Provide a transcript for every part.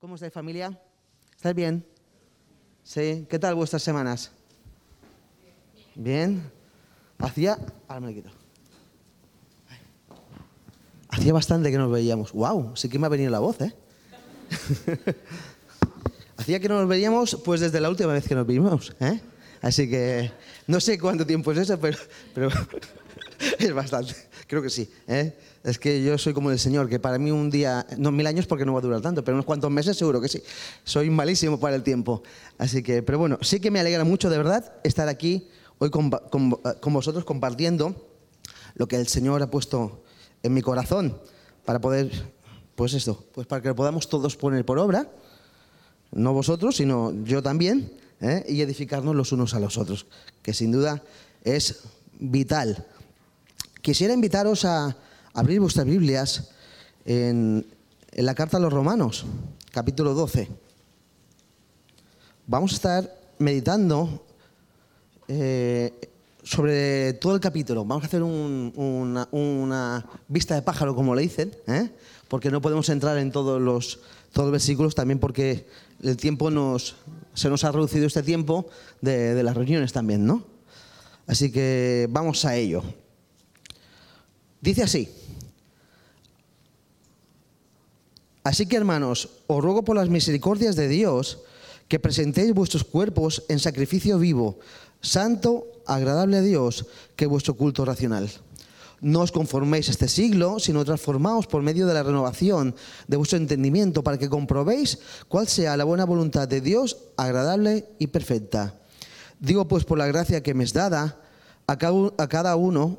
¿Cómo estáis familia? ¿Estáis bien? ¿Sí? ¿Qué tal vuestras semanas? Bien. Hacía... Ahora me lo quito. Hacía bastante que nos veíamos. ¡Wow! Sí que me ha venido la voz, ¿eh? Hacía que no nos veíamos pues desde la última vez que nos vimos, ¿eh? Así que no sé cuánto tiempo es eso, pero, pero es bastante. Creo que sí. ¿eh? Es que yo soy como el Señor, que para mí un día, no mil años porque no va a durar tanto, pero unos cuantos meses seguro que sí. Soy malísimo para el tiempo. Así que, pero bueno, sí que me alegra mucho de verdad estar aquí hoy con, con, con vosotros compartiendo lo que el Señor ha puesto en mi corazón para poder, pues esto, pues para que lo podamos todos poner por obra, no vosotros, sino yo también, ¿eh? y edificarnos los unos a los otros, que sin duda es vital. Quisiera invitaros a abrir vuestras Biblias en, la carta a los Romanos, capítulo 12. Vamos a estar meditando eh, sobre todo el capítulo. Vamos a hacer un- una, una vista de pájaro, como le dicen, ¿eh? porque no podemos entrar en todos los, todos los versículos, también porque el tiempo nos, se nos ha reducido este tiempo de, de las reuniones también, ¿no? Así que vamos a ello. Dice así. Así que hermanos, os ruego por las misericordias de Dios que presentéis vuestros cuerpos en sacrificio vivo, santo, agradable a Dios, que es vuestro culto racional. No os conforméis este siglo, sino transformaos por medio de la renovación de vuestro entendimiento para que comprobéis cuál sea la buena voluntad de Dios, agradable y perfecta. Digo pues por la gracia que me es dada a cada uno,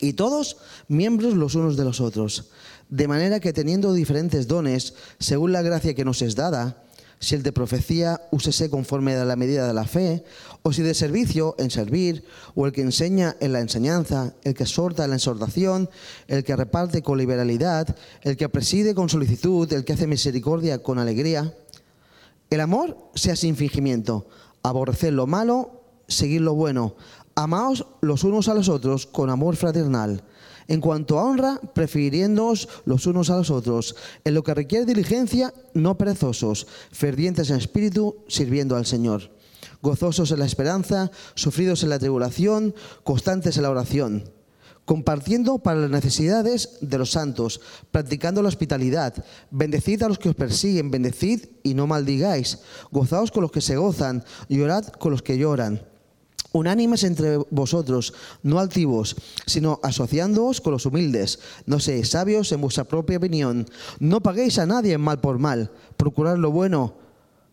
y todos miembros los unos de los otros. De manera que teniendo diferentes dones, según la gracia que nos es dada, si el de profecía, úsese conforme a la medida de la fe, o si de servicio, en servir, o el que enseña en la enseñanza, el que exhorta en la exhortación, el que reparte con liberalidad, el que preside con solicitud, el que hace misericordia con alegría. El amor sea sin fingimiento, aborrecer lo malo, seguir lo bueno, amaos los unos a los otros con amor fraternal. En cuanto a honra, prefiriéndoos los unos a los otros. En lo que requiere diligencia, no perezosos, fervientes en espíritu, sirviendo al Señor. Gozosos en la esperanza, sufridos en la tribulación, constantes en la oración compartiendo para las necesidades de los santos, practicando la hospitalidad. Bendecid a los que os persiguen, bendecid y no maldigáis. Gozaos con los que se gozan, llorad con los que lloran. Unánimes entre vosotros, no altivos, sino asociándoos con los humildes. No seáis sabios en vuestra propia opinión. No paguéis a nadie mal por mal. Procurad lo bueno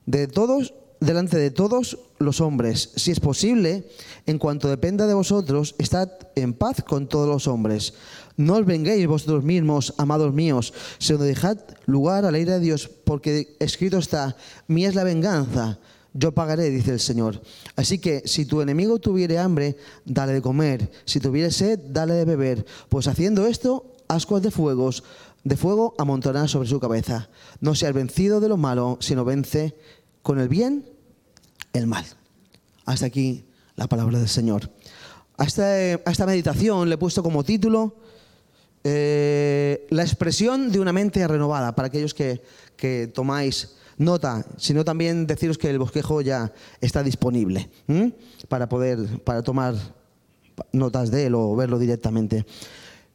de todos delante de todos los hombres. Si es posible, en cuanto dependa de vosotros, estad en paz con todos los hombres. No os venguéis vosotros mismos, amados míos, sino dejad lugar a la ira de Dios, porque escrito está, mía es la venganza, yo pagaré, dice el Señor. Así que si tu enemigo tuviere hambre, dale de comer, si tuviere sed, dale de beber, pues haciendo esto, ascuas de fuegos, de fuego amontonarás sobre su cabeza. No seas vencido de lo malo, sino vence con el bien el mal. Hasta aquí la palabra del Señor. A esta, meditación le he puesto como título eh, la expresión de una mente renovada, para aquellos que, que tomáis nota, sino también deciros que el bosquejo ya está disponible para poder para tomar notas de él o verlo directamente.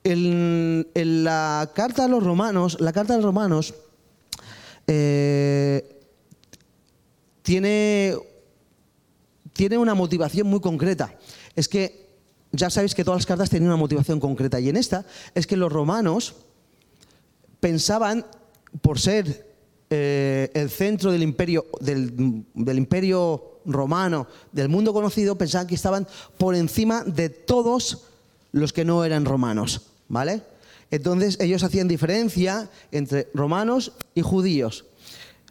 En, en la carta a los romanos, la carta a los romanos eh, tiene, tiene una motivación muy concreta. Es que ya sabéis que todas las cartas tienen una motivación concreta y en esta es que los romanos pensaban, por ser eh, el centro del imperio, del, del imperio romano, del mundo conocido, pensaban que estaban por encima de todos los que no eran romanos, ¿vale? Entonces ellos hacían diferencia entre romanos y judíos.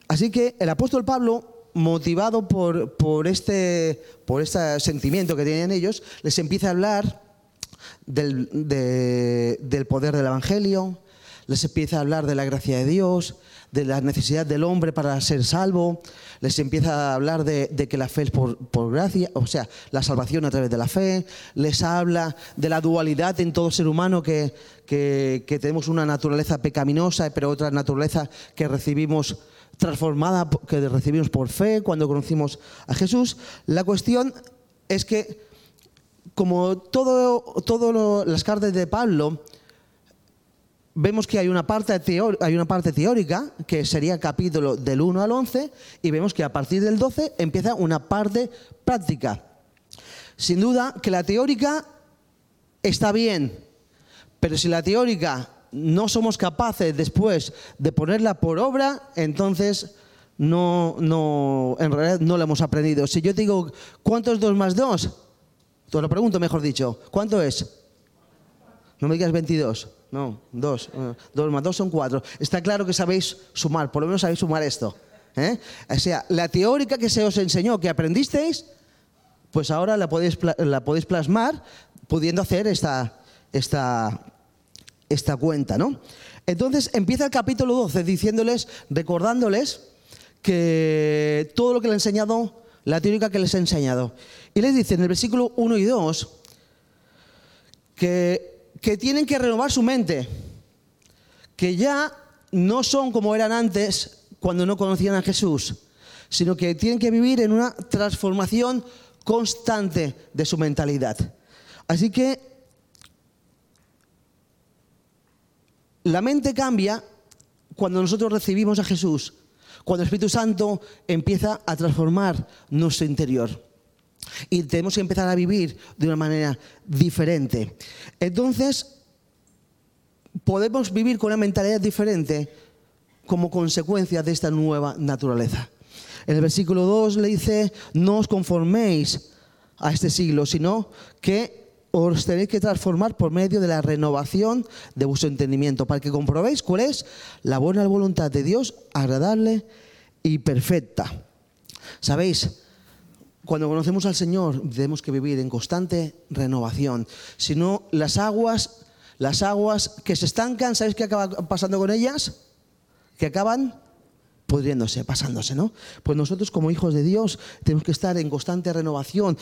Así que el apóstol Pablo, motivado por, por, este, por este sentimiento que tenían ellos, les empieza a hablar del, del poder del Evangelio, les empieza a hablar de la gracia de Dios, de la necesidad del hombre para ser salvo, les empieza a hablar de, que la fe es por, gracia, o sea, la salvación a través de la fe, les habla de la dualidad en todo ser humano, que, que tenemos una naturaleza pecaminosa, pero otra naturaleza que recibimos transformada, que recibimos por fe cuando conocimos a Jesús. La cuestión es que, como todas las cartas de Pablo, vemos que hay una, parte hay una parte teórica, que sería capítulo del 1 al 11, y vemos que a partir del 12 empieza una parte práctica. Sin duda que la teórica está bien, pero si la teórica no somos capaces después de ponerla por obra, entonces no, no, en realidad no la hemos aprendido. Si yo te digo, ¿cuánto es 2 más 2? Te lo pregunto, mejor dicho. ¿Cuánto es? No me digas 22. No, dos. Eh, dos más dos son cuatro. Está claro que sabéis sumar, por lo menos sabéis sumar esto. ¿eh? O sea, la teórica que se os enseñó, que aprendisteis, pues ahora la podéis, la podéis plasmar pudiendo hacer esta, esta, esta cuenta, ¿no? Entonces empieza el capítulo 12 diciéndoles, recordándoles que todo lo que le he enseñado, la teórica que les he enseñado. Y les dice en el versículo 1 y 2 que que tienen que renovar su mente, que ya no son como eran antes cuando no conocían a Jesús, sino que tienen que vivir en una transformación constante de su mentalidad. Así que la mente cambia cuando nosotros recibimos a Jesús, cuando el Espíritu Santo empieza a transformar nuestro interior. Y tenemos que empezar a vivir de una manera diferente. Entonces, podemos vivir con una mentalidad diferente como consecuencia de esta nueva naturaleza. En el versículo 2 le dice, no os conforméis a este siglo, sino que os tenéis que transformar por medio de la renovación de vuestro entendimiento, para que comprobéis cuál es la buena voluntad de Dios, agradable y perfecta. ¿Sabéis? Cuando conocemos al Señor, tenemos que vivir en constante renovación. Si no, las aguas, las aguas que se estancan, ¿sabéis qué acaba pasando con ellas? Que acaban pudriéndose, pasándose, ¿no? Pues nosotros como hijos de Dios tenemos que estar en constante renovación.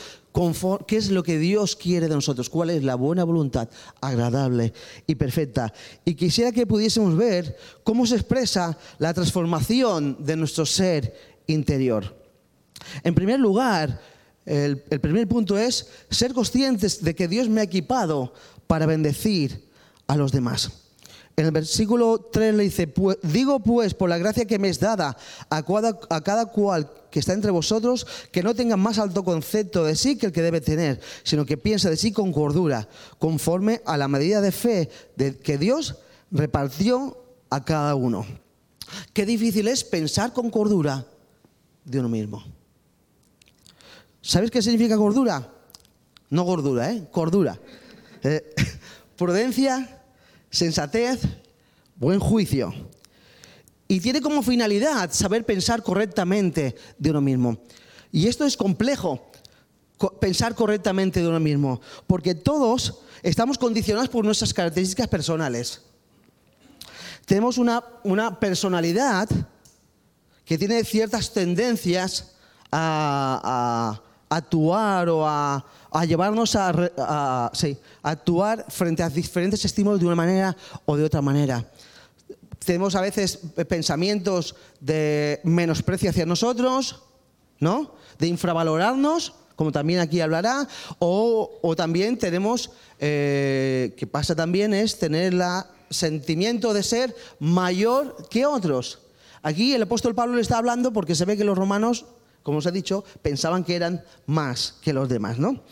¿Qué es lo que Dios quiere de nosotros? ¿Cuál es la buena voluntad, agradable y perfecta? Y quisiera que pudiésemos ver cómo se expresa la transformación de nuestro ser interior. En primer lugar, el, primer punto es ser conscientes de que Dios me ha equipado para bendecir a los demás. En el versículo 3 le dice, digo pues por la gracia que me es dada a cada, cual que está entre vosotros, que no tenga más alto concepto de sí que el que debe tener, sino que piense de sí con cordura, conforme a la medida de fe de, que Dios repartió a cada uno. Qué difícil es pensar con cordura de uno mismo. ¿Sabes qué significa gordura? No gordura, ¿eh? Cordura. Eh, prudencia, sensatez, buen juicio. Y tiene como finalidad saber pensar correctamente de uno mismo. Y esto es complejo, pensar correctamente de uno mismo, porque todos estamos condicionados por nuestras características personales. Tenemos una, una personalidad que tiene ciertas tendencias a, actuar o a, llevarnos a, actuar frente a diferentes estímulos de una manera o de otra manera. Tenemos a veces pensamientos de menosprecio hacia nosotros, ¿no? De infravalorarnos, como también aquí hablará, o, también tenemos, eh, que pasa también es tener el sentimiento de ser mayor que otros. Aquí el apóstol Pablo le está hablando porque se ve que los romanos como os he dicho, pensaban que eran más que los demás, ¿no?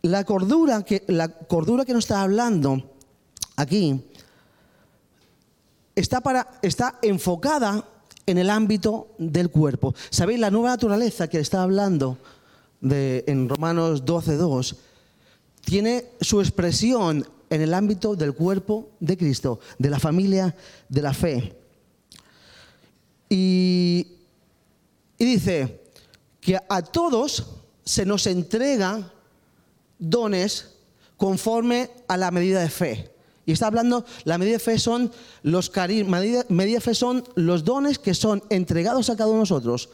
La cordura que, la cordura que nos está hablando aquí está, para, está enfocada en el ámbito del cuerpo. ¿Sabéis? La nueva naturaleza que está hablando de, en Romanos 12.2 tiene su expresión en el ámbito del cuerpo de Cristo, de la familia de la fe. Y, y dice, que a todos se nos entrega dones conforme a la medida de fe. Y está hablando, la medida de fe son los medida de fe son los dones que son entregados a cada uno de nosotros.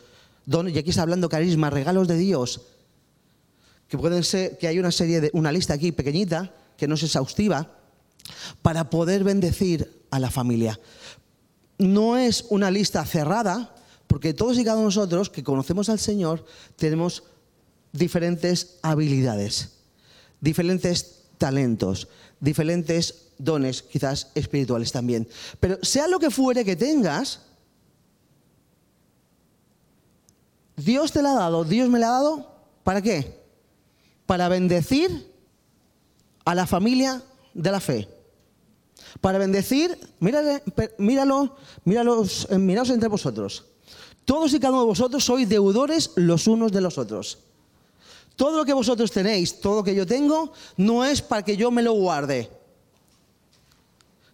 Dones, y aquí está hablando carisma, regalos de Dios, que pueden ser, que hay una serie de, una lista aquí pequeñita, que no es exhaustiva, para poder bendecir a la familia. No es una lista cerrada, porque todos y cada uno de nosotros que conocemos al Señor tenemos diferentes habilidades, diferentes talentos, diferentes dones, quizás espirituales también. Pero sea lo que fuere que tengas, Dios te la ha dado, Dios me la ha dado, ¿para qué? Para bendecir a la familia de la fe. Para bendecir, míralo, míralos, eh, miraos entre vosotros. Todos y cada uno de vosotros sois deudores los unos de los otros. Todo lo que vosotros tenéis, todo lo que yo tengo, no es para que yo me lo guarde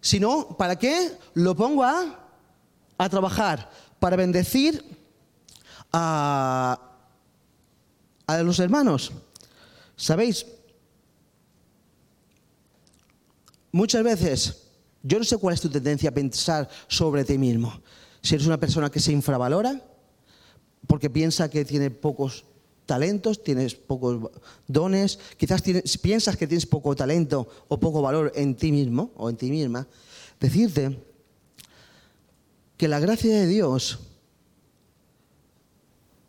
sino para qué lo pongo a, a trabajar, para bendecir a, a los hermanos. ¿Sabéis? Muchas veces, yo no sé cuál es tu tendencia a pensar sobre ti mismo. Si eres una persona que se infravalora, porque piensa que tiene pocos talentos, tienes pocos dones, quizás piensas que tienes poco talento o poco valor en ti mismo o en ti misma, decirte que la gracia de Dios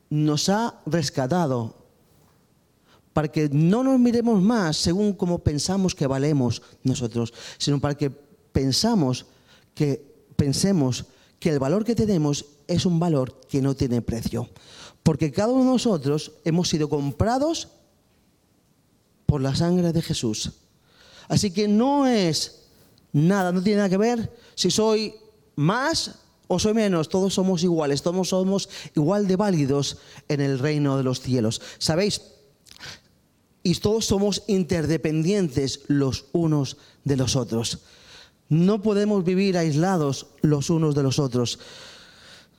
nos ha rescatado para que no nos miremos más según como pensamos que valemos nosotros, sino para que pensamos que pensemos que el valor que tenemos es un valor que no tiene precio. Porque cada uno de nosotros hemos sido comprados por la sangre de Jesús. Así que no es nada, no tiene nada que ver si soy más o soy menos, todos somos iguales, todos somos igual de válidos en el reino de los cielos. ¿Sabéis? Y todos somos interdependientes los unos de los otros. No podemos vivir aislados los unos de los otros.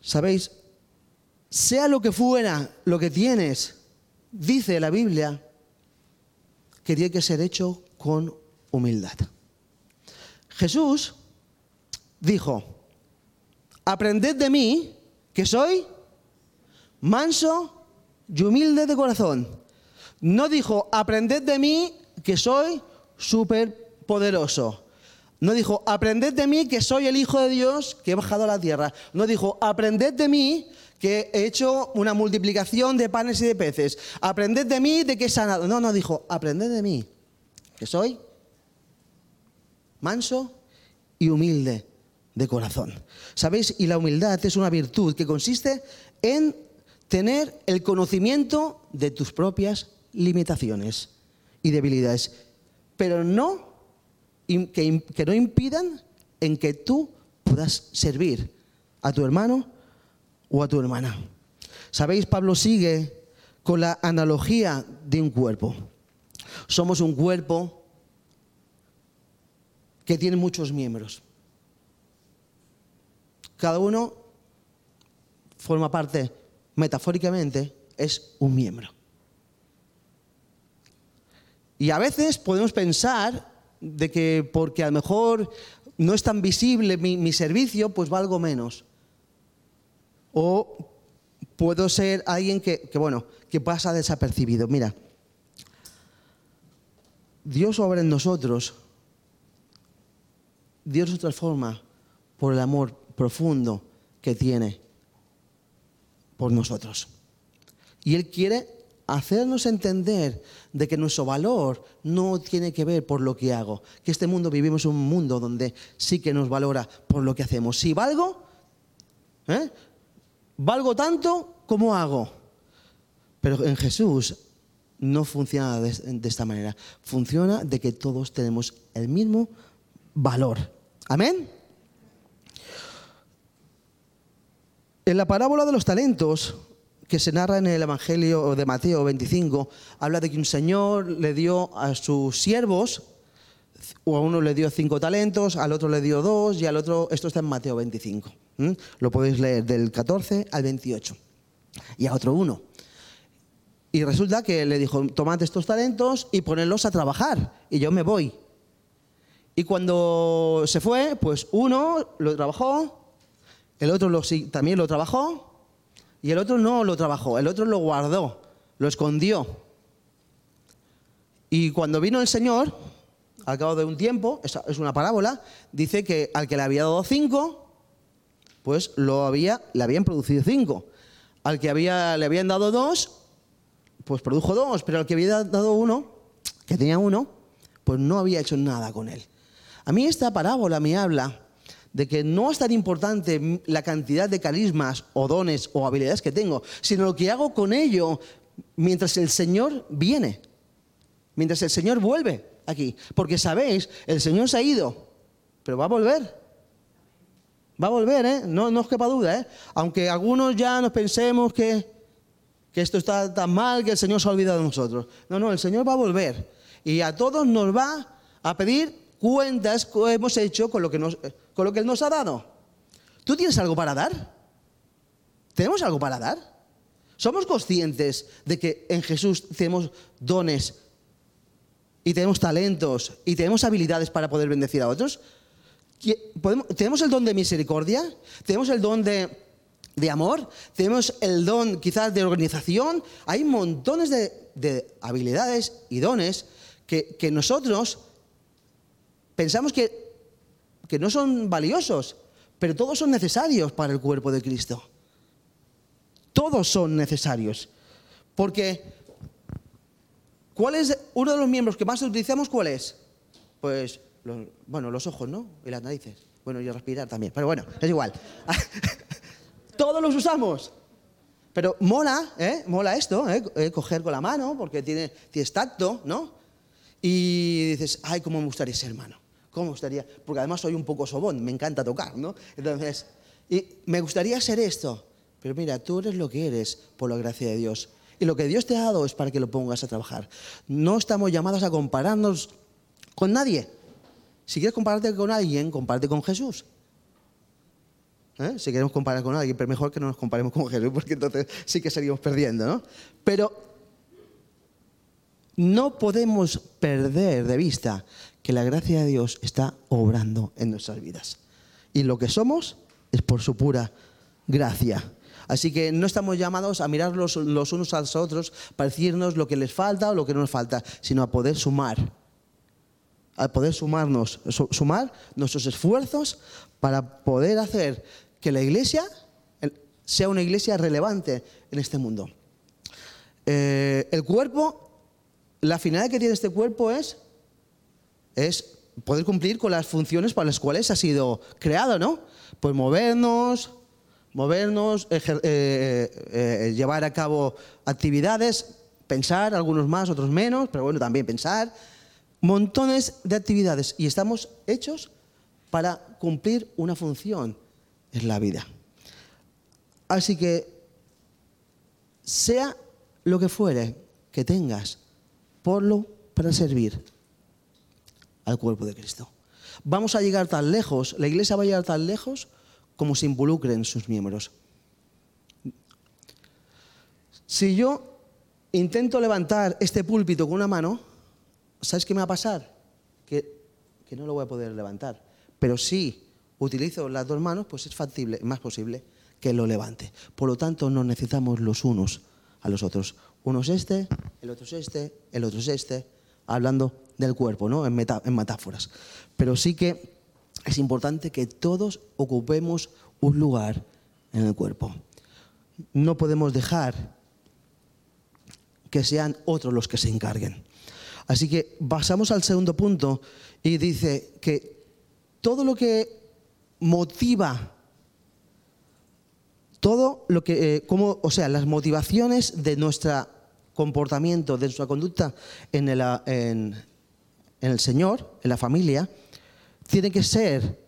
¿Sabéis? sea lo que fuera lo que tienes, dice la Biblia, que tiene que ser hecho con humildad. Jesús dijo, aprended de mí, que soy manso y humilde de corazón. No dijo, aprended de mí, que soy súper poderoso. No dijo, aprended de mí, que soy el Hijo de Dios que he bajado a la tierra. No dijo, aprended de mí, que he hecho una multiplicación de panes y de peces. Aprended de mí de que he sanado. No, no, dijo, aprended de mí, que soy manso y humilde de corazón. ¿Sabéis? Y la humildad es una virtud que consiste en tener el conocimiento de tus propias limitaciones y debilidades, pero no que, no impidan en que tú puedas servir a tu hermano o a tu hermana. ¿Sabéis? Pablo sigue con la analogía de un cuerpo. Somos un cuerpo que tiene muchos miembros. Cada uno forma parte, metafóricamente, es un miembro. Y a veces podemos pensar de que porque a lo mejor no es tan visible mi, mi servicio, pues valgo menos. O puedo ser alguien que, bueno, que pasa desapercibido. Mira, Dios obra en nosotros, Dios nos transforma por el amor profundo que tiene por nosotros. Y Él quiere hacernos entender de que nuestro valor no tiene que ver por lo que hago, que este mundo vivimos un mundo donde sí que nos valora por lo que hacemos. Si valgo, ¿eh? valgo tanto como hago. Pero en Jesús no funciona de, esta manera. Funciona de que todos tenemos el mismo valor. Amén. En la parábola de los talentos, que se narra en el Evangelio de Mateo 25, habla de que un señor le dio a sus siervos, o a uno le dio cinco talentos, al otro le dio dos y al otro, esto está en Mateo 25. Lo podéis leer del 14 al 28. Y a otro uno. Y resulta que le dijo, tomad estos talentos y ponedlos a trabajar, y yo me voy. Y cuando se fue, pues uno lo trabajó, el otro también lo trabajó, y el otro no lo trabajó, el otro lo guardó, lo escondió. Y cuando vino el Señor, al cabo de un tiempo, es una parábola, dice que al que le había dado cinco, pues lo había, le habían producido cinco. Al que había, le habían dado dos, pues produjo dos, pero al que había dado uno, que tenía uno, pues no había hecho nada con él. A mí esta parábola me habla de que no es tan importante la cantidad de carismas o dones o habilidades que tengo, sino lo que hago con ello mientras el Señor viene, mientras el Señor vuelve aquí. Porque sabéis, el Señor se ha ido, pero va a volver. Va a volver, ¿eh? No, no os quepa duda, ¿eh? Aunque algunos ya nos pensemos que, que esto está tan mal que el Señor se ha olvidado de nosotros. No, no, el Señor va a volver. Y a todos nos va a pedir cuentas que hemos hecho con lo que, nos, con lo que Él nos ha dado. ¿Tú tienes algo para dar? ¿Tenemos algo para dar? ¿Somos conscientes de que en Jesús tenemos dones y tenemos talentos y tenemos habilidades para poder bendecir a otros? ¿Tenemos el don de misericordia? ¿Tenemos el don de, amor? ¿Tenemos el don quizás de organización? Hay montones de, habilidades y dones que, nosotros pensamos que, que no son valiosos, pero todos son necesarios para el cuerpo de Cristo. Todos son necesarios. Porque, ¿cuál es uno de los miembros que más utilizamos? ¿Cuál es? Pues bueno, los ojos, ¿no? Y las narices. Bueno, y respirar también. Pero bueno, es igual. Todos los usamos. Pero mola, ¿eh? Mola esto, ¿eh? ¿eh? Coger con la mano, porque tiene, tacto, ¿no? Y dices, ay, cómo me gustaría ser hermano. ¿Cómo gustaría? Porque además soy un poco sobón, me encanta tocar, ¿no? Entonces, y me gustaría ser esto. Pero mira, tú eres lo que eres por la gracia de Dios. Y lo que Dios te ha dado es para que lo pongas a trabajar. No estamos llamados a compararnos con nadie. Si quieres compararte con alguien, comparte con Jesús. ¿Eh? Si queremos comparar con alguien, pero mejor que no nos comparemos con Jesús, porque entonces sí que seguimos perdiendo, ¿no? Pero no podemos perder de vista que la gracia de Dios está obrando en nuestras vidas. Y lo que somos es por su pura gracia. Así que no estamos llamados a mirar los, los unos a los otros para decirnos lo que les falta o lo que no nos falta, sino a poder sumar al poder sumarnos, sumar nuestros esfuerzos para poder hacer que la iglesia sea una iglesia relevante en este mundo. Eh, el cuerpo, la finalidad que tiene este cuerpo es, es poder cumplir con las funciones para las cuales ha sido creado, ¿no? Pues movernos, movernos, eh, eh, llevar a cabo actividades, pensar, algunos más, otros menos, pero bueno, también pensar, montones de actividades y estamos hechos para cumplir una función en la vida. Así que, sea lo que fuere que tengas, ponlo para servir al cuerpo de Cristo. Vamos a llegar tan lejos, la iglesia va a llegar tan lejos como se involucren sus miembros. Si yo intento levantar este púlpito con una mano, ¿sabes qué me va a pasar? Que, no lo voy a poder levantar. Pero si utilizo las dos manos, pues es factible, más posible que lo levante. Por lo tanto, nos necesitamos los unos a los otros. Uno es este, el otro es este, el otro es este, hablando del cuerpo, ¿no? En, en metáforas. Pero sí que es importante que todos ocupemos un lugar en el cuerpo. No podemos dejar que sean otros los que se encarguen. Así que pasamos al segundo punto y dice que todo lo que motiva, todo lo que, eh, o sea, las motivaciones de nuestro comportamiento, de nuestra conducta en el, en, el Señor, en la familia, tiene que ser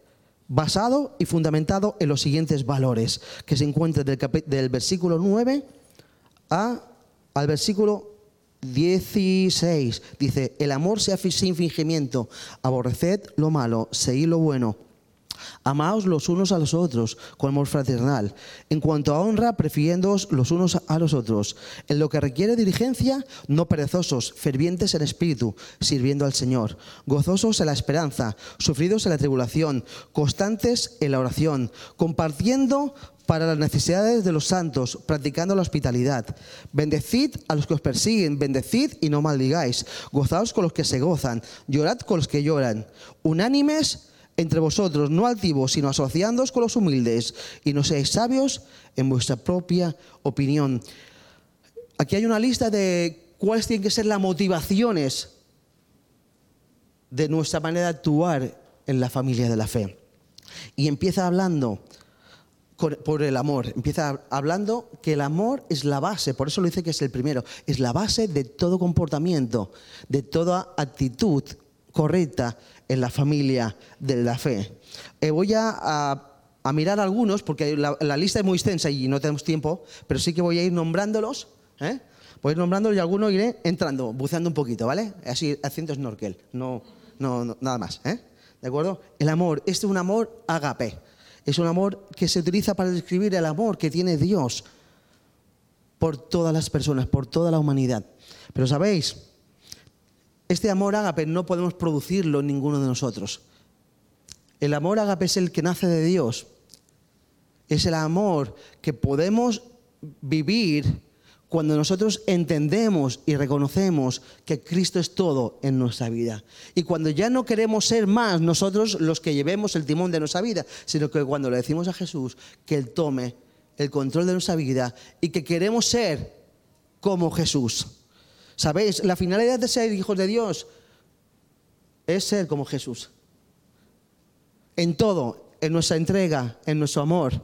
basado y fundamentado en los siguientes valores que se encuentran del, del versículo 9 a, al versículo 16 dice, el amor sea sin fingimiento, aborreced lo malo, seguid lo bueno, Amaos los unos a los otros con amor fraternal. En cuanto a honra, prefiriéndoos los unos a los otros. En lo que requiere diligencia, no perezosos, fervientes en espíritu, sirviendo al Señor. Gozosos en la esperanza, sufridos en la tribulación, constantes en la oración, compartiendo para las necesidades de los santos, practicando la hospitalidad. Bendecid a los que os persiguen, bendecid y no maldigáis. Gozaos con los que se gozan, llorad con los que lloran. Unánimes entre vosotros, no altivos, sino asociándoos con los humildes, y no seáis sabios en vuestra propia opinión. Aquí hay una lista de cuáles tienen que ser las motivaciones de nuestra manera de actuar en la familia de la fe. Y empieza hablando por el amor, empieza hablando que el amor es la base, por eso lo dice que es el primero, es la base de todo comportamiento, de toda actitud correcta en la familia de la fe. Eh, voy a, mirar algunos, porque la, lista es muy extensa y no tenemos tiempo, pero sí que voy a ir nombrándolos. ¿eh? Voy a ir nombrándolos y algunos iré entrando, buceando un poquito, ¿vale? Así haciendo snorkel, no, no, nada más. ¿eh? ¿De acuerdo? El amor, este es un amor agape. Es un amor que se utiliza para describir el amor que tiene Dios por todas las personas, por toda la humanidad. Pero sabéis, este amor ágape no podemos producirlo en ninguno de nosotros. El amor ágape es el que nace de Dios. Es el amor que podemos vivir cuando nosotros entendemos y reconocemos que Cristo es todo en nuestra vida. Y cuando ya no queremos ser más nosotros los que llevemos el timón de nuestra vida, sino que cuando le decimos a Jesús que Él tome el control de nuestra vida y que queremos ser como Jesús. ¿Sabéis? La finalidad de ser hijos de Dios es ser como Jesús. En todo, en nuestra entrega, en nuestro amor,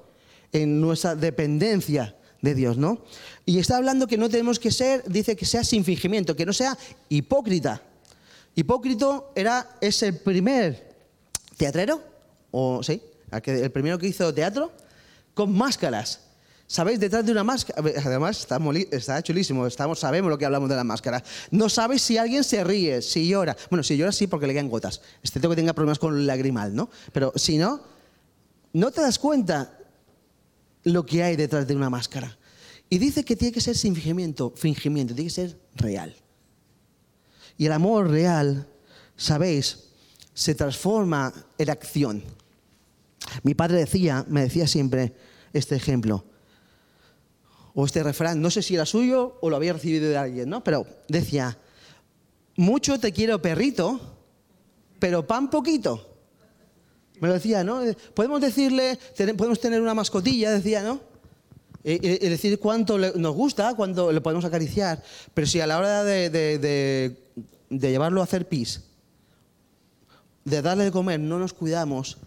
en nuestra dependencia de Dios, ¿no? Y está hablando que no tenemos que ser, dice que sea sin fingimiento, que no sea hipócrita. Hipócrito era, es el primer teatrero, o sí, el primero que hizo teatro, con máscaras. ¿Sabéis? Detrás de una máscara, además está, chulísimo, sabemos lo que hablamos de la máscara. No sabes si alguien se ríe, si llora. Bueno, si llora sí porque le quedan gotas, excepto que tenga problemas con el lagrimal, ¿no? Pero si no, no te das cuenta lo que hay detrás de una máscara. Y dice que tiene que ser sin fingimiento, fingimiento, tiene que ser real. Y el amor real, sabéis, se transforma en acción. Mi padre decía, me decía siempre este ejemplo o este refrán, no sé si era suyo o lo había recibido de alguien, ¿no? Pero decía, mucho te quiero perrito, pero pan poquito. Me lo decía, ¿no? Podemos decirle, podemos tener una mascotilla, decía, ¿no? Y, decir cuánto nos gusta, cuánto le podemos acariciar, pero si a la hora de, de llevarlo a hacer pis, de darle de comer, no nos cuidamos,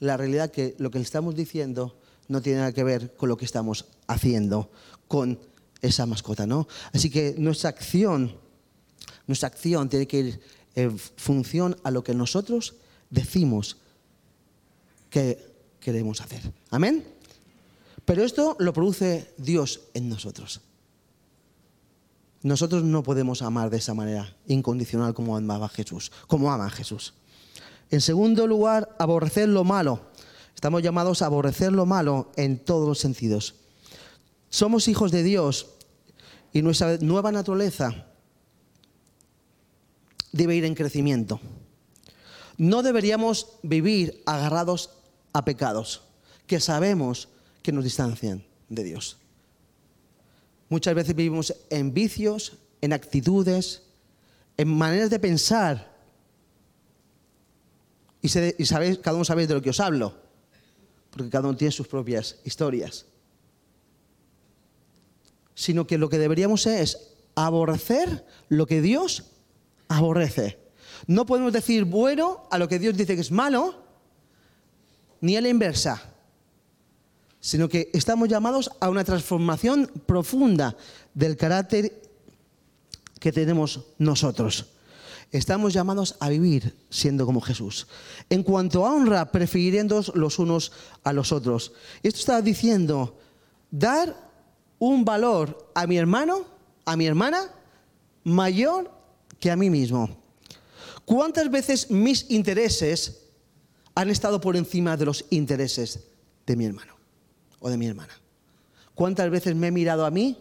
la realidad que lo que le estamos diciendo no tiene nada que ver con lo que estamos haciendo con esa mascota, ¿no? Así que nuestra acción, nuestra acción tiene que ir en función a lo que nosotros decimos que queremos hacer. Amén. Pero esto lo produce Dios en nosotros. Nosotros no podemos amar de esa manera incondicional como amaba Jesús, como ama Jesús. En segundo lugar, aborrecer lo malo. Estamos llamados a aborrecer lo malo en todos los sentidos. Somos hijos de Dios y nuestra nueva naturaleza debe ir en crecimiento. No deberíamos vivir agarrados a pecados que sabemos que nos distancian de Dios. Muchas veces vivimos en vicios, en actitudes, en maneras de pensar. Y, sabéis, cada uno sabe de lo que os hablo porque cada uno tiene sus propias historias. Sino que lo que deberíamos es aborrecer lo que Dios aborrece. No podemos decir bueno a lo que Dios dice que es malo, ni a la inversa, sino que estamos llamados a una transformación profunda del carácter que tenemos nosotros. Estamos llamados a vivir siendo como Jesús. En cuanto a honra, prefiriendo los unos a los otros. Esto está diciendo, dar un valor a mi hermano, a mi hermana, mayor que a mí mismo. ¿Cuántas veces mis intereses han estado por encima de los intereses de mi hermano o de mi hermana? ¿Cuántas veces me he mirado a mí?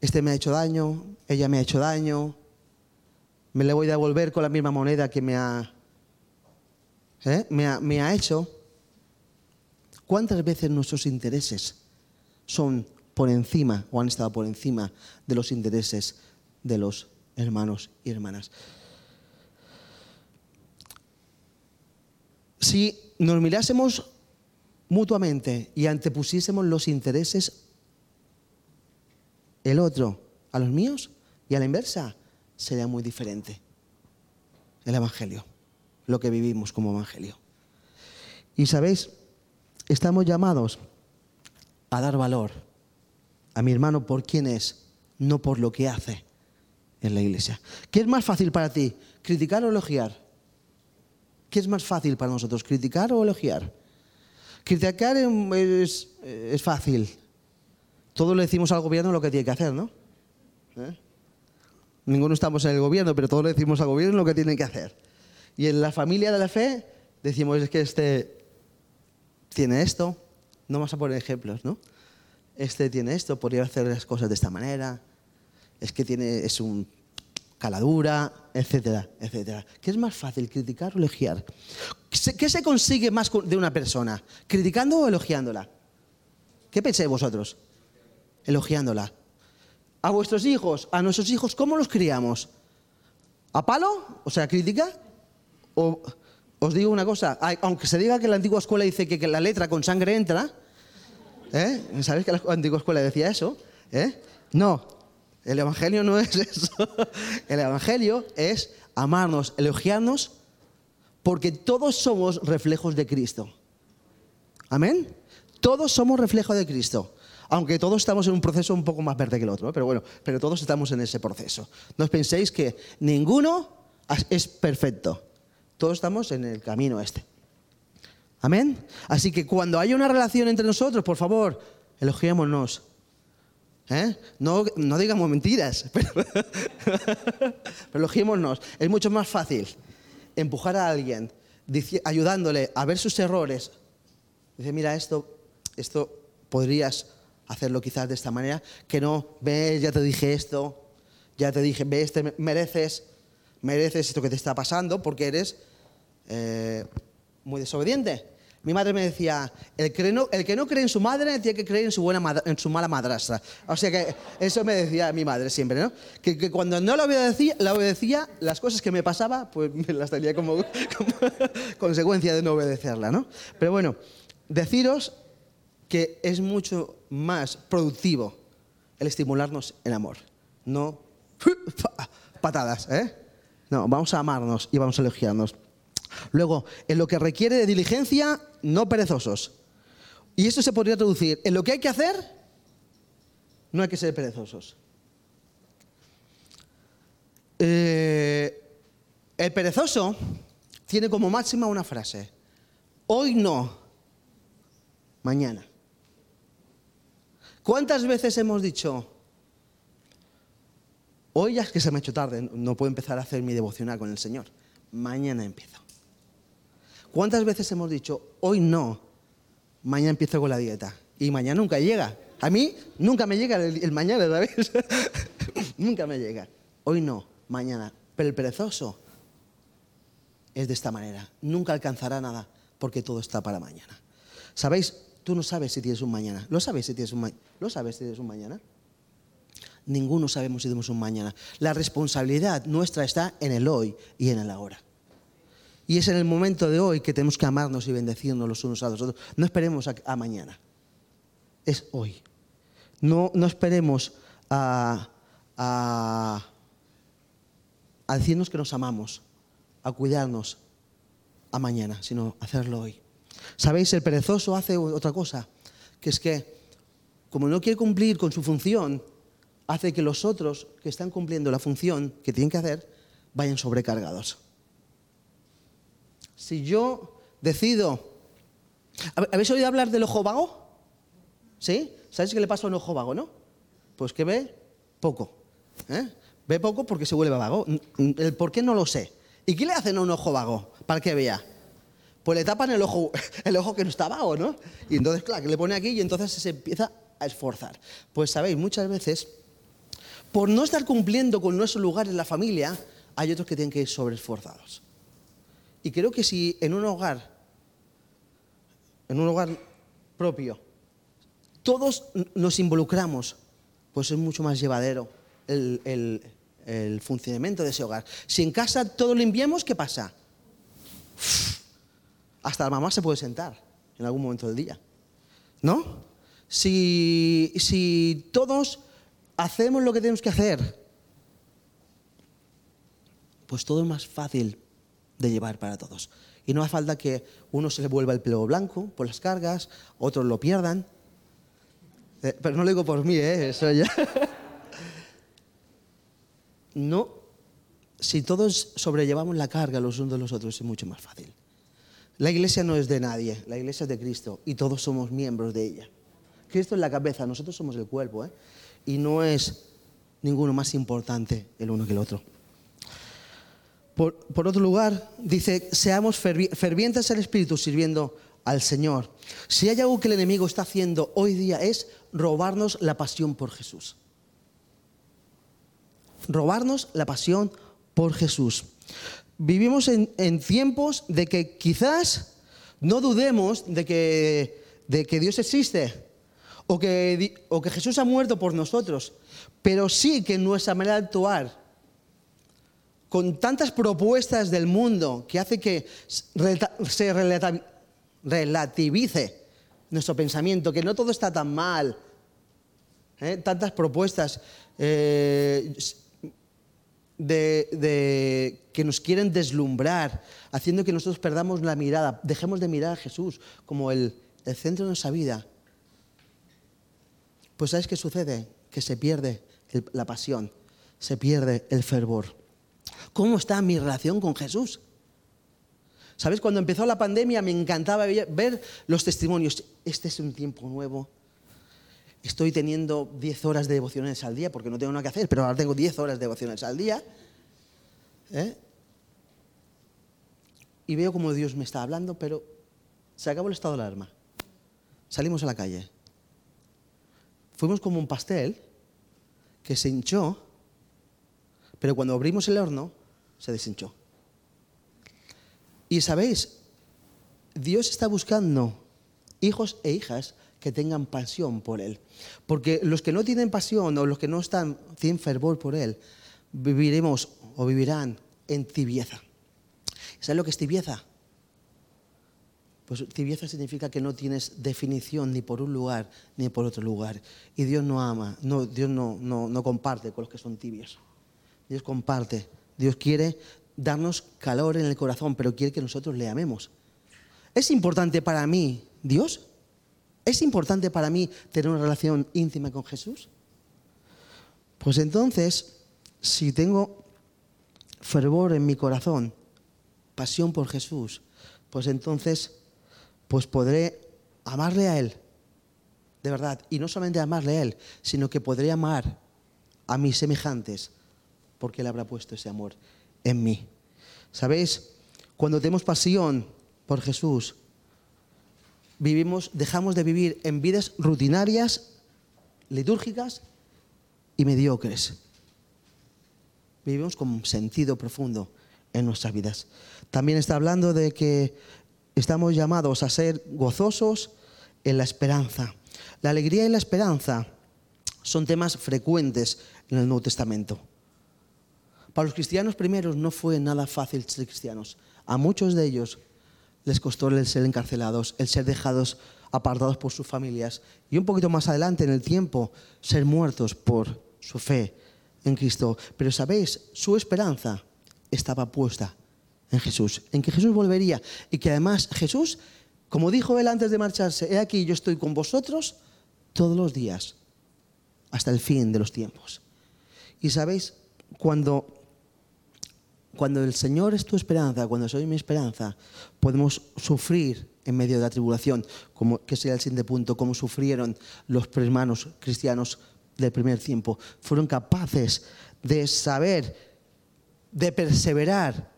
Este me ha hecho daño, ella me ha hecho daño, me le voy a devolver con la misma moneda que me ha, ¿eh? me ha, me ha hecho. ¿Cuántas veces nuestros intereses son por encima o han estado por encima de los intereses de los hermanos y hermanas? Si nos mirásemos mutuamente y antepusiésemos los intereses el otro a los míos y a la inversa, sería muy diferente el Evangelio, lo que vivimos como Evangelio. Y sabéis, estamos llamados a dar valor a mi hermano por quien es, no por lo que hace en la iglesia. ¿Qué es más fácil para ti, criticar o elogiar? ¿Qué es más fácil para nosotros, criticar o elogiar? Criticar es, es fácil. Todos le decimos al gobierno lo que tiene que hacer, ¿no? ¿Eh? Ninguno estamos en el gobierno, pero todos le decimos al gobierno lo que tiene que hacer. Y en la familia de la fe decimos es que este tiene esto, no vamos a poner ejemplos, ¿no? Este tiene esto, podría hacer las cosas de esta manera, es que tiene, es un caladura, etcétera, etcétera. ¿Qué es más fácil, criticar o elogiar? ¿Qué se consigue más de una persona? ¿Criticando o elogiándola? ¿Qué pensáis vosotros? Elogiándola. A vuestros hijos, a nuestros hijos, ¿cómo los criamos? ¿A palo? O sea, crítica. O, os digo una cosa, aunque se diga que la antigua escuela dice que, la letra con sangre entra, ¿eh? ¿sabéis que la antigua escuela decía eso? ¿Eh? No, el Evangelio no es eso. El Evangelio es amarnos, elogiarnos, porque todos somos reflejos de Cristo. Amén. Todos somos reflejos de Cristo. Aunque todos estamos en un proceso un poco más verde que el otro, pero bueno, pero todos estamos en ese proceso. No os penséis que ninguno es perfecto. Todos estamos en el camino este. Amén. Así que cuando haya una relación entre nosotros, por favor, elogiémonos. ¿Eh? No, no, digamos mentiras, pero, elogiémonos. Es mucho más fácil empujar a alguien ayudándole a ver sus errores. Dice, mira, esto, esto podrías hacerlo quizás de esta manera, que no, ves, ya te dije esto, ya te dije, ves, te mereces, mereces esto que te está pasando porque eres eh, muy desobediente. Mi madre me decía, el que, no, el que, no, cree en su madre tiene que creer en su, buena en su mala madrastra. O sea que eso me decía mi madre siempre, ¿no? Que, cuando no la obedecía, la obedecía, las cosas que me pasaba, pues me las tenía como, como consecuencia de no obedecerla, ¿no? Pero bueno, deciros que es mucho más productivo el estimularnos en amor, no patadas, ¿eh? No, vamos a amarnos y vamos a elogiarnos. Luego, en lo que requiere de diligencia, no perezosos. Y esto se podría traducir, en lo que hay que hacer, no hay que ser perezosos. Eh, el perezoso tiene como máxima una frase, hoy no, mañana. ¿Cuántas veces hemos dicho, hoy ya es que se me ha hecho tarde, no puedo empezar a hacer mi devocional con el Señor, mañana empiezo? ¿Cuántas veces hemos dicho, hoy no, mañana empiezo con la dieta? Y mañana nunca llega. A mí nunca me llega el, mañana, ¿sabes? nunca me llega. Hoy no, mañana. Pero el perezoso es de esta manera. Nunca alcanzará nada porque todo está para mañana. ¿Sabéis? Tú no sabes si tienes un mañana. ¿Lo sabes si tienes un, mañana? ¿Lo sabes si tienes un mañana? Ninguno sabemos si tenemos un mañana. La responsabilidad nuestra está en el hoy y en el ahora. Y es en el momento de hoy que tenemos que amarnos y bendecirnos los unos a los otros. No esperemos a, mañana. Es hoy. No, no esperemos a, a, a decirnos que nos amamos, a cuidarnos a mañana, sino hacerlo hoy. ¿Sabéis? El perezoso hace otra cosa, que es que, como no quiere cumplir con su función, hace que los otros que están cumpliendo la función que tienen que hacer vayan sobrecargados si yo decido... ¿Habéis oído hablar del ojo vago? ¿Sí? ¿Sabéis qué le pasa a un ojo vago, no? Pues que ve poco. ¿eh? Ve poco porque se vuelve vago. El por qué no lo sé. ¿Y qué le hacen a un ojo vago para que vea? pues le tapan el ojo, el ojo que no estaba, ¿o no? Y entonces, claro, que le pone aquí y entonces se empieza a esforzar. Pues sabéis, muchas veces, por no estar cumpliendo con nuestro lugar en la familia, hay otros que tienen que ir sobreesforzados. Y creo que si en un hogar, en un hogar propio, todos nos involucramos, pues es mucho más llevadero el, funcionamiento de ese hogar. Si en casa todo lo enviamos, ¿qué pasa? Hasta la mamá se puede sentar en algún momento del día. ¿No? Si, si todos hacemos lo que tenemos que hacer, pues todo es más fácil de llevar para todos. Y no hace falta que uno se le vuelva el pelo blanco por las cargas, otros lo pierdan. Eh, pero no lo digo por mí, ¿eh? Eso ya. no. Si todos sobrellevamos la carga los unos de los otros, es mucho más fácil. La iglesia no es de nadie, la iglesia es de Cristo y todos somos miembros de ella. Cristo es la cabeza, nosotros somos el cuerpo, ¿eh? Y no es ninguno más importante el uno que el otro. Por, otro lugar, dice, seamos fervientes en espíritu sirviendo al Señor. Si hay algo que el enemigo está haciendo hoy día es robarnos la pasión por Jesús. Robarnos la pasión por Jesús. Vivimos en, tiempos de que quizás no dudemos de que, de que Dios existe o que, o que Jesús ha muerto por nosotros, pero sí que nuestra manera de actuar con tantas propuestas del mundo que hace que se relativice nuestro pensamiento, que no todo está tan mal. ¿eh? Tantas propuestas eh, de, que nos quieren deslumbrar, haciendo que nosotros perdamos la mirada, dejemos de mirar a Jesús como el, centro de nuestra vida. Pues ¿sabes qué sucede? Que se pierde la pasión, se pierde el fervor. ¿Cómo está mi relación con Jesús? ¿Sabes? Cuando empezó la pandemia me encantaba ver los testimonios. Este es un tiempo nuevo. Estoy teniendo 10 horas de devociones al día porque no tengo nada que hacer, pero ahora tengo 10 horas de devociones al día. ¿eh? Y veo como Dios me está hablando, pero se acabó el estado de alarma. Salimos a la calle. Fuimos como un pastel que se hinchó pero cuando abrimos el horno, se deshinchó. Y sabéis, Dios está buscando hijos e hijas que tengan pasión por Él. Porque los que no tienen pasión o los que no están sin fervor por Él, viviremos o vivirán en tibieza. ¿Sabes lo que es tibieza? Pues tibieza significa que no tienes definición ni por un lugar ni por otro lugar. Y Dios no ama, no, Dios no, no, no comparte con los que son tibios. Dios comparte. Dios quiere darnos calor en el corazón, pero quiere que nosotros le amemos. ¿Es importante para mí Dios? ¿Es importante para mí tener una relación íntima con Jesús? Pues entonces, si tengo fervor en mi corazón, pasión por Jesús, pues entonces pues podré amarle a Él, de verdad, y no solamente amarle a Él, sino que podré amar a mis semejantes, porque Él habrá puesto ese amor en mí. ¿Sabéis? Cuando tenemos pasión por Jesús, vivimos, dejamos de vivir en vidas rutinarias, litúrgicas y mediocres. Vivimos con sentido profundo en nuestras vidas. También está hablando de que estamos llamados a ser gozosos en la esperanza. La alegría y la esperanza son temas frecuentes en el Nuevo Testamento. Para los cristianos primeros no fue nada fácil ser cristianos. A muchos de ellos les costó el ser encarcelados, el ser dejados apartados por sus familias y un poquito más adelante en el tiempo ser muertos por su fe en Cristo. Pero sabéis, su esperanza estaba puesta en Jesús, en que Jesús volvería y que además Jesús, como dijo él antes de marcharse, he aquí yo estoy con vosotros todos los días hasta el fin de los tiempos. Y sabéis, cuando cuando el Señor es tu esperanza, cuando soy mi esperanza, podemos sufrir en medio de la tribulación, como que sea el siguiente punto, como sufrieron los hermanos cristianos del primer tiempo. Fueron capaces de saber, de perseverar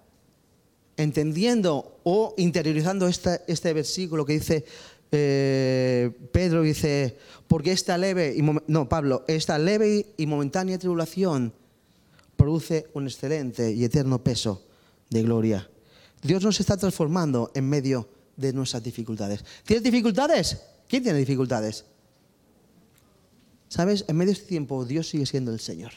entendiendo o interiorizando esta- este versículo que dice eh, Pedro, dice, porque esta leve, y no, Pablo, esta leve y momentánea tribulación produce un excelente y eterno peso de gloria. Dios nos está transformando en medio de nuestras dificultades. ¿Tienes dificultades? ¿Quién tiene dificultades? ¿Sabes? En medio de este tiempo Dios sigue siendo el Señor.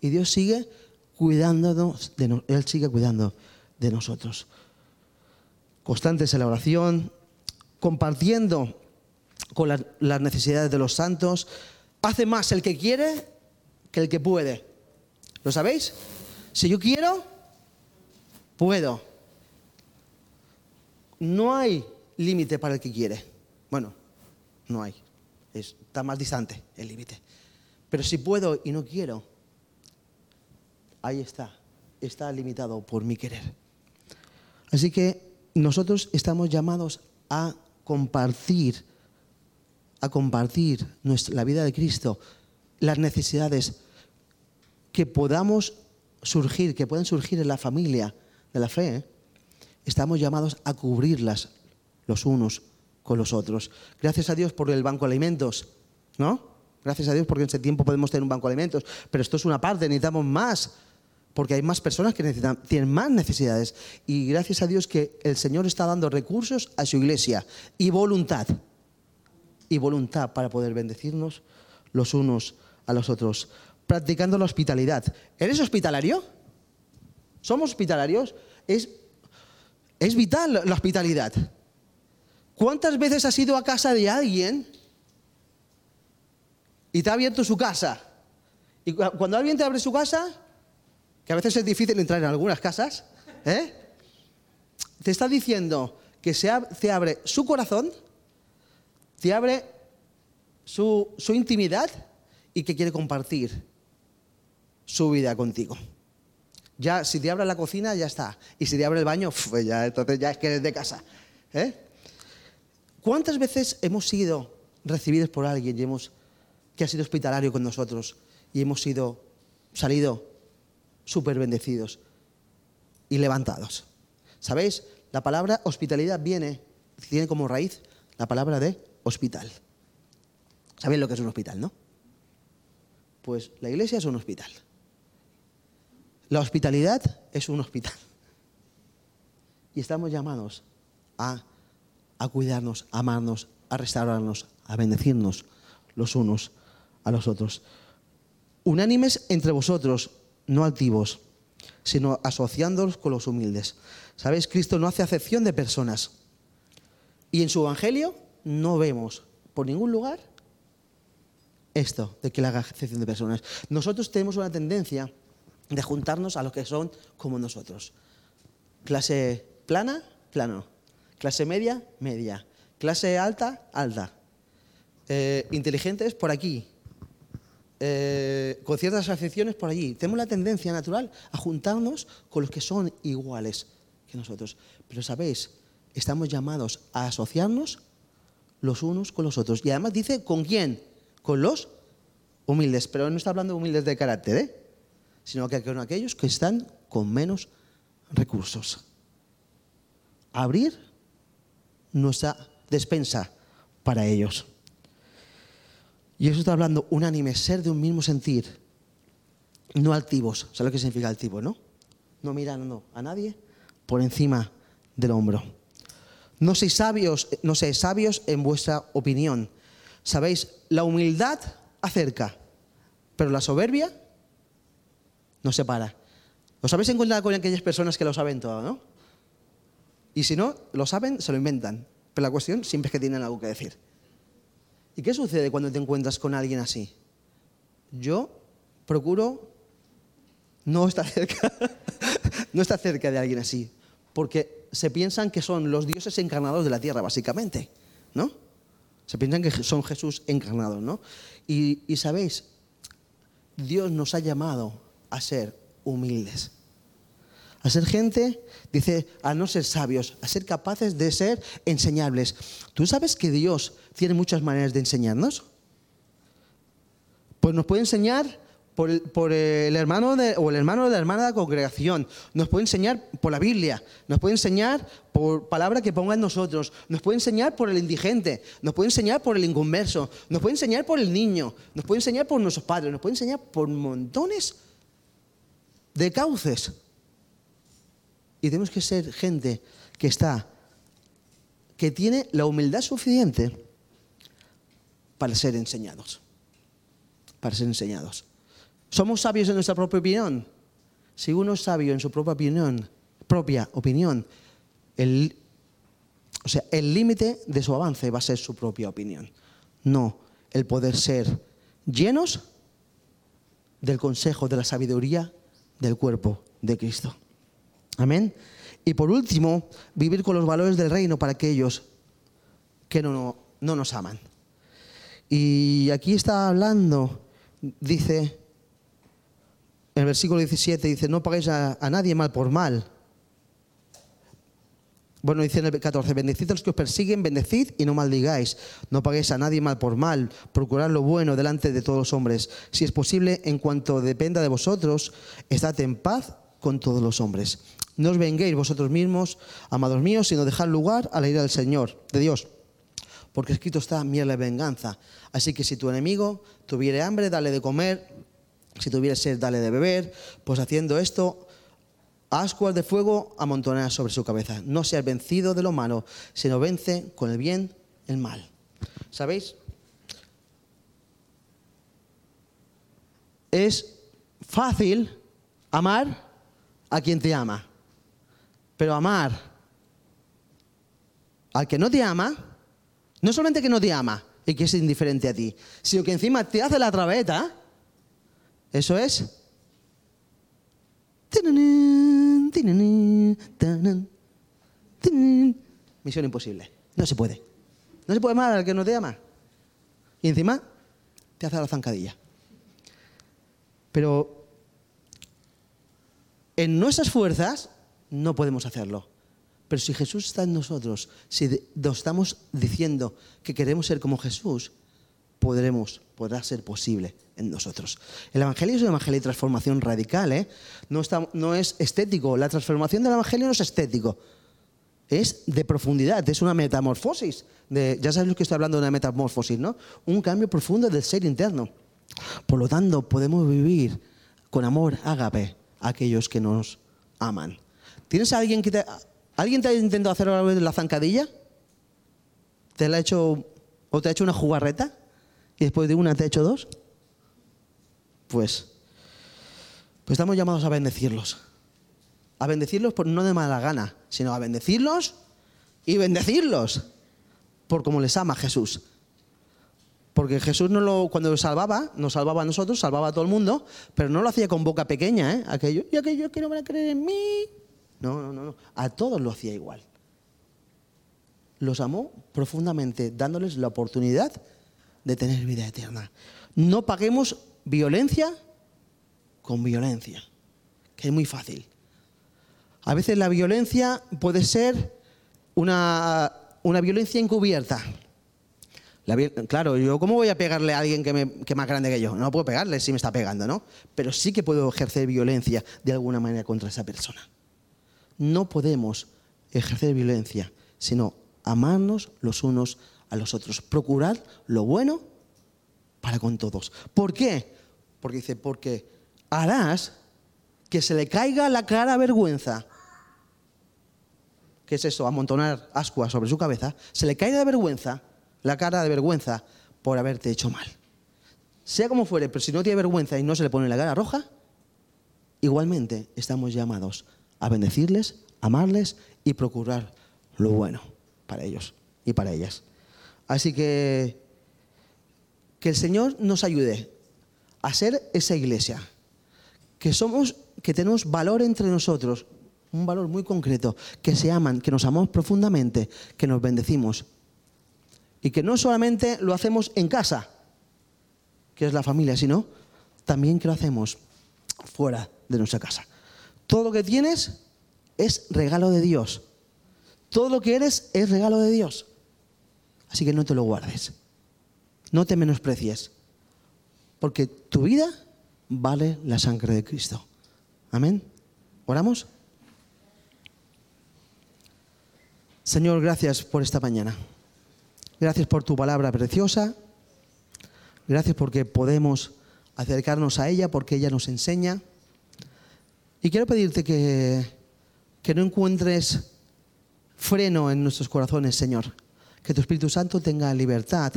Y Dios sigue cuidándonos, de no- Él sigue cuidando de nosotros. Constantes en la oración, compartiendo con las, las necesidades de los santos. Hace más el que quiere que el que puede. ¿Lo sabéis? Si yo quiero, puedo. No hay límite para el que quiere. Bueno, no hay. Es- está más distante el límite. Pero si puedo y no quiero, ahí está. Está limitado por mi querer. Así que nosotros estamos llamados a compartir, a compartir nuestra- la vida de Cristo, las necesidades que podamos surgir, que pueden surgir en la familia de la fe. ¿eh? Estamos llamados a cubrirlas los unos con los otros. Gracias a Dios por el banco de alimentos, ¿no? Gracias a Dios porque en ese tiempo podemos tener un banco de alimentos, pero esto es una parte, necesitamos más, porque hay más personas que necesitan, tienen más necesidades. Y gracias a Dios que el Señor está dando recursos a su iglesia y voluntad, y voluntad para poder bendecirnos los unos a los otros, practicando la hospitalidad. ¿Eres hospitalario? ¿Somos hospitalarios? Es, es vital la hospitalidad. ¿Cuántas veces has ido a casa de alguien y te ha abierto su casa? Y cu- cuando alguien te abre su casa, que a veces es difícil entrar en algunas casas, ¿eh? te está diciendo que se te abre su corazón, te abre su, su intimidad y que quiere compartir su vida contigo. Ya, si te abre la cocina, ya está. Y si te abre el baño, pues ya, entonces ya es que eres de casa. ¿eh? ¿Cuántas veces hemos sido recibidos por alguien y hemos, que ha sido hospitalario con nosotros y hemos sido, salido súper bendecidos y levantados? ¿Sabéis? La palabra hospitalidad viene, tiene como raíz la palabra de hospital. ¿Sabéis lo que es un hospital, no? Pues la iglesia es un hospital. La hospitalidad es un hospital. Y estamos llamados a, cuidarnos, a amarnos, a restaurarnos, a bendecirnos los unos a los otros. Unánimes entre vosotros, no altivos, sino asociándolos con los humildes. ¿Sabéis? Cristo no hace acepción de personas. Y en su evangelio no vemos por ningún lugar esto de que le haga acepción de personas. Nosotros tenemos una tendencia de juntarnos a los que son como nosotros. Clase plana, plano. Clase media, media. Clase alta, alta. Eh, inteligentes por aquí. Eh, con ciertas aficiones por allí. Tenemos la tendencia natural a juntarnos con los que son iguales que nosotros. Pero sabéis, estamos llamados a asociarnos los unos con los otros. Y además dice, ¿con quién? Con los humildes. Pero no está hablando de humildes de carácter, ¿eh? Sino que con aquellos que están con menos recursos. Abrir nuestra despensa para ellos. Y eso está hablando unánime, ser de un mismo sentir, no altivos. ¿Sabes lo que significa altivo, no? No mirando a nadie por encima del hombro. No seáis sabios, no sabios en vuestra opinión. Sabéis, la humildad acerca, pero la soberbia nos separa. ¿Os habéis encontrado con aquellas personas que lo saben todo, no? Y si no, lo saben, se lo inventan. Pero la cuestión siempre es que tienen algo que decir. ¿Y qué sucede cuando te encuentras con alguien así? Yo procuro no estar cerca, no estar cerca de alguien así, porque se piensan que son los dioses encarnados de la tierra, básicamente, ¿no? Se piensan que son Jesús encarnados, ¿no? Y, y sabéis, Dios nos ha llamado a ser humildes. A ser gente, dice, a no ser sabios, a ser capaces de ser enseñables. ¿Tú sabes que Dios tiene muchas maneras de enseñarnos? Pues nos puede enseñar por el, hermano o el hermano o la hermana de la congregación, nos puede enseñar por la Biblia, nos puede enseñar por palabra que ponga en nosotros, nos puede enseñar por el indigente, nos puede enseñar por el inconverso, nos puede enseñar por el niño, nos puede enseñar por nuestros padres, nos puede enseñar por montones cauces. Y tenemos que ser gente que está, que tiene la humildad suficiente para ser enseñados. Para ser enseñados. ¿Somos sabios en nuestra propia opinión? Si uno es sabio en su propia opinión, propia opinión, el, o sea, el límite de su avance va a ser su propia opinión. No el poder ser llenos del consejo, de la sabiduría del cuerpo de Cristo. Amén. Y por último, vivir con los valores del reino para aquellos que no, no, no nos aman. Y aquí está hablando, dice, el versículo 17, dice, no paguéis a nadie mal por mal. Bueno, dice en el 14, bendecid a los que os persiguen, bendecid y no maldigáis. No paguéis a nadie mal por mal, procurad lo bueno delante de todos los hombres. Si es posible, en cuanto dependa de vosotros, estad en paz con todos los hombres. No os venguéis vosotros mismos, amados míos, sino dejad lugar a la ira del Señor, de Dios. Porque escrito está, mía la venganza. Así que si tu enemigo tuviere hambre, dale de comer. Si tuviere sed, dale de beber. Pues haciendo esto, ascuas de fuego amontonarás sobre su cabeza. No seas vencido de lo malo, sino vence con el bien el mal. ¿Sabéis? Es fácil amar a quien te ama, pero amar al que no te ama, no solamente que no te ama y que es indiferente a ti, sino que encima te hace la traveta, eso es. Misión imposible. No se puede. No se puede amar al que no te ama. Y encima te hace la zancadilla. Pero en nuestras fuerzas no podemos hacerlo. Pero si Jesús está en nosotros, si nos estamos diciendo que queremos ser como Jesús, podremos, podrá ser posible en nosotros. El Evangelio es un Evangelio de transformación radical, ¿eh? no, está- no es estético. La transformación del Evangelio no es estético, es de profundidad, es una metamorfosis. De, ya sabéis lo que estoy hablando de una metamorfosis, ¿no? Un cambio profundo del ser interno. Por lo tanto, podemos vivir con amor ágape a aquellos que nos aman. ¿Tienes a alguien que te, alguien te ha intentado hacer la zancadilla? ¿Te la ha hecho o te ha hecho una jugarreta? ¿Y después de una te ha hecho dos? Pues, pues estamos llamados a bendecirlos. A bendecirlos por no de mala gana, sino a bendecirlos y bendecirlos por como les ama Jesús. Porque Jesús no lo, cuando salvaba, nos salvaba a nosotros, salvaba a todo el mundo, pero no lo hacía con boca pequeña, ¿eh? Aquello, y aquellos que no van a creer en mí. No, no, no, no. A todos lo hacía igual. Los amó profundamente, dándoles la oportunidad de tener vida eterna. No paguemos violencia con violencia, que es muy fácil. A veces la violencia puede ser una, una violencia encubierta. Claro, yo cómo voy a pegarle a alguien que, me- que es más grande que yo? No puedo pegarle si me está pegando, ¿no? Pero sí que puedo ejercer violencia de alguna manera contra esa persona. No podemos ejercer violencia, sino amarnos los unos a los otros. Procurar lo bueno para con todos. ¿Por qué? Porque dice, porque harás que se le caiga la cara vergüenza. ¿Qué es eso? Amontonar ascua sobre su cabeza. Se le caiga de vergüenza, la cara de vergüenza, por haberte hecho mal. Sea como fuere, pero si no tiene vergüenza y no se le pone la cara roja, igualmente estamos llamados a bendecirles, amarles y procurar lo bueno para ellos y para ellas. Así que que el Señor nos ayude a ser esa iglesia, que somos, que tenemos valor entre nosotros, un valor muy concreto, que se aman, que nos amamos profundamente, que nos bendecimos. Y que no solamente lo hacemos en casa, que es la familia, sino también que lo hacemos fuera de nuestra casa. Todo lo que tienes es regalo de Dios. Todo lo que eres es regalo de Dios. Así que no te lo guardes. No te menosprecies. Porque tu vida vale la sangre de Cristo. Amén. ¿Oramos? Señor, gracias por esta mañana. Gracias por tu palabra preciosa. Gracias porque podemos acercarnos a ella, porque ella nos enseña. Y quiero pedirte que, que no encuentres freno en nuestros corazones, Señor. Que tu Espíritu Santo tenga libertad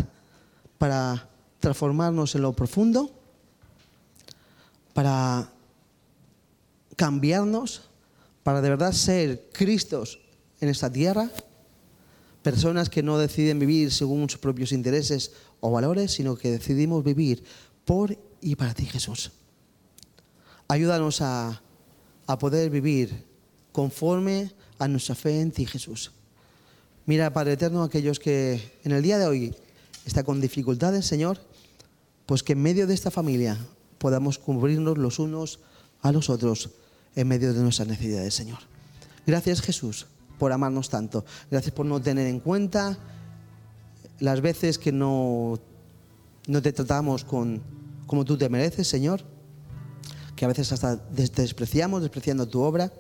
para transformarnos en lo profundo, para cambiarnos, para de verdad ser Cristos en esta tierra, personas que no deciden vivir según sus propios intereses o valores, sino que decidimos vivir por y para ti, Jesús. Ayúdanos a, a poder vivir conforme a nuestra fe en ti, Jesús. Mira, Padre Eterno, aquellos que en el día de hoy están con dificultades, Señor, pues que en medio de esta familia podamos cubrirnos los unos a los otros en medio de nuestras necesidades, Señor. Gracias, Jesús, por amarnos tanto. Gracias por no tener en cuenta las veces que no, no te tratamos con, como tú te mereces, Señor, que a veces hasta despreciamos, despreciando tu obra.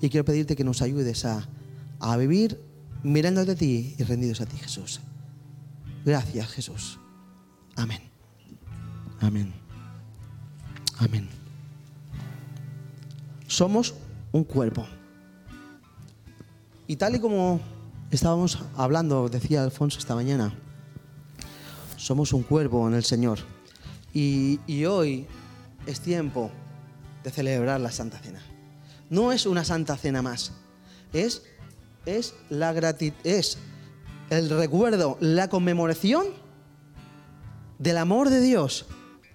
Y quiero pedirte que nos ayudes a, a vivir mirándote a ti y rendidos a ti, Jesús. Gracias, Jesús. Amén. Amén. Amén. Somos un cuerpo. Y tal y como estábamos hablando, decía Alfonso esta mañana, somos un cuerpo en el Señor. Y, y hoy es tiempo de celebrar la Santa Cena. No es una Santa Cena más, es, es la gratitud, es el recuerdo, la conmemoración del amor de Dios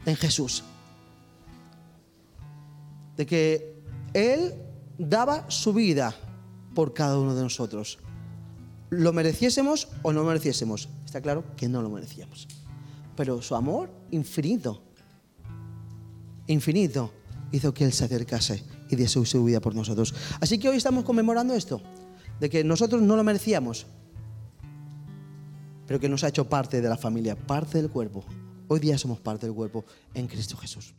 en Jesús. De que Él daba su vida por cada uno de nosotros. Lo mereciésemos o no mereciésemos. Está claro que no lo merecíamos. Pero su amor infinito, infinito, hizo que Él se acercase y diese su vida por nosotros. Así que hoy estamos conmemorando esto, de que nosotros no lo merecíamos, pero que nos ha hecho parte de la familia, parte del cuerpo. Hoy día somos parte del cuerpo en Cristo Jesús.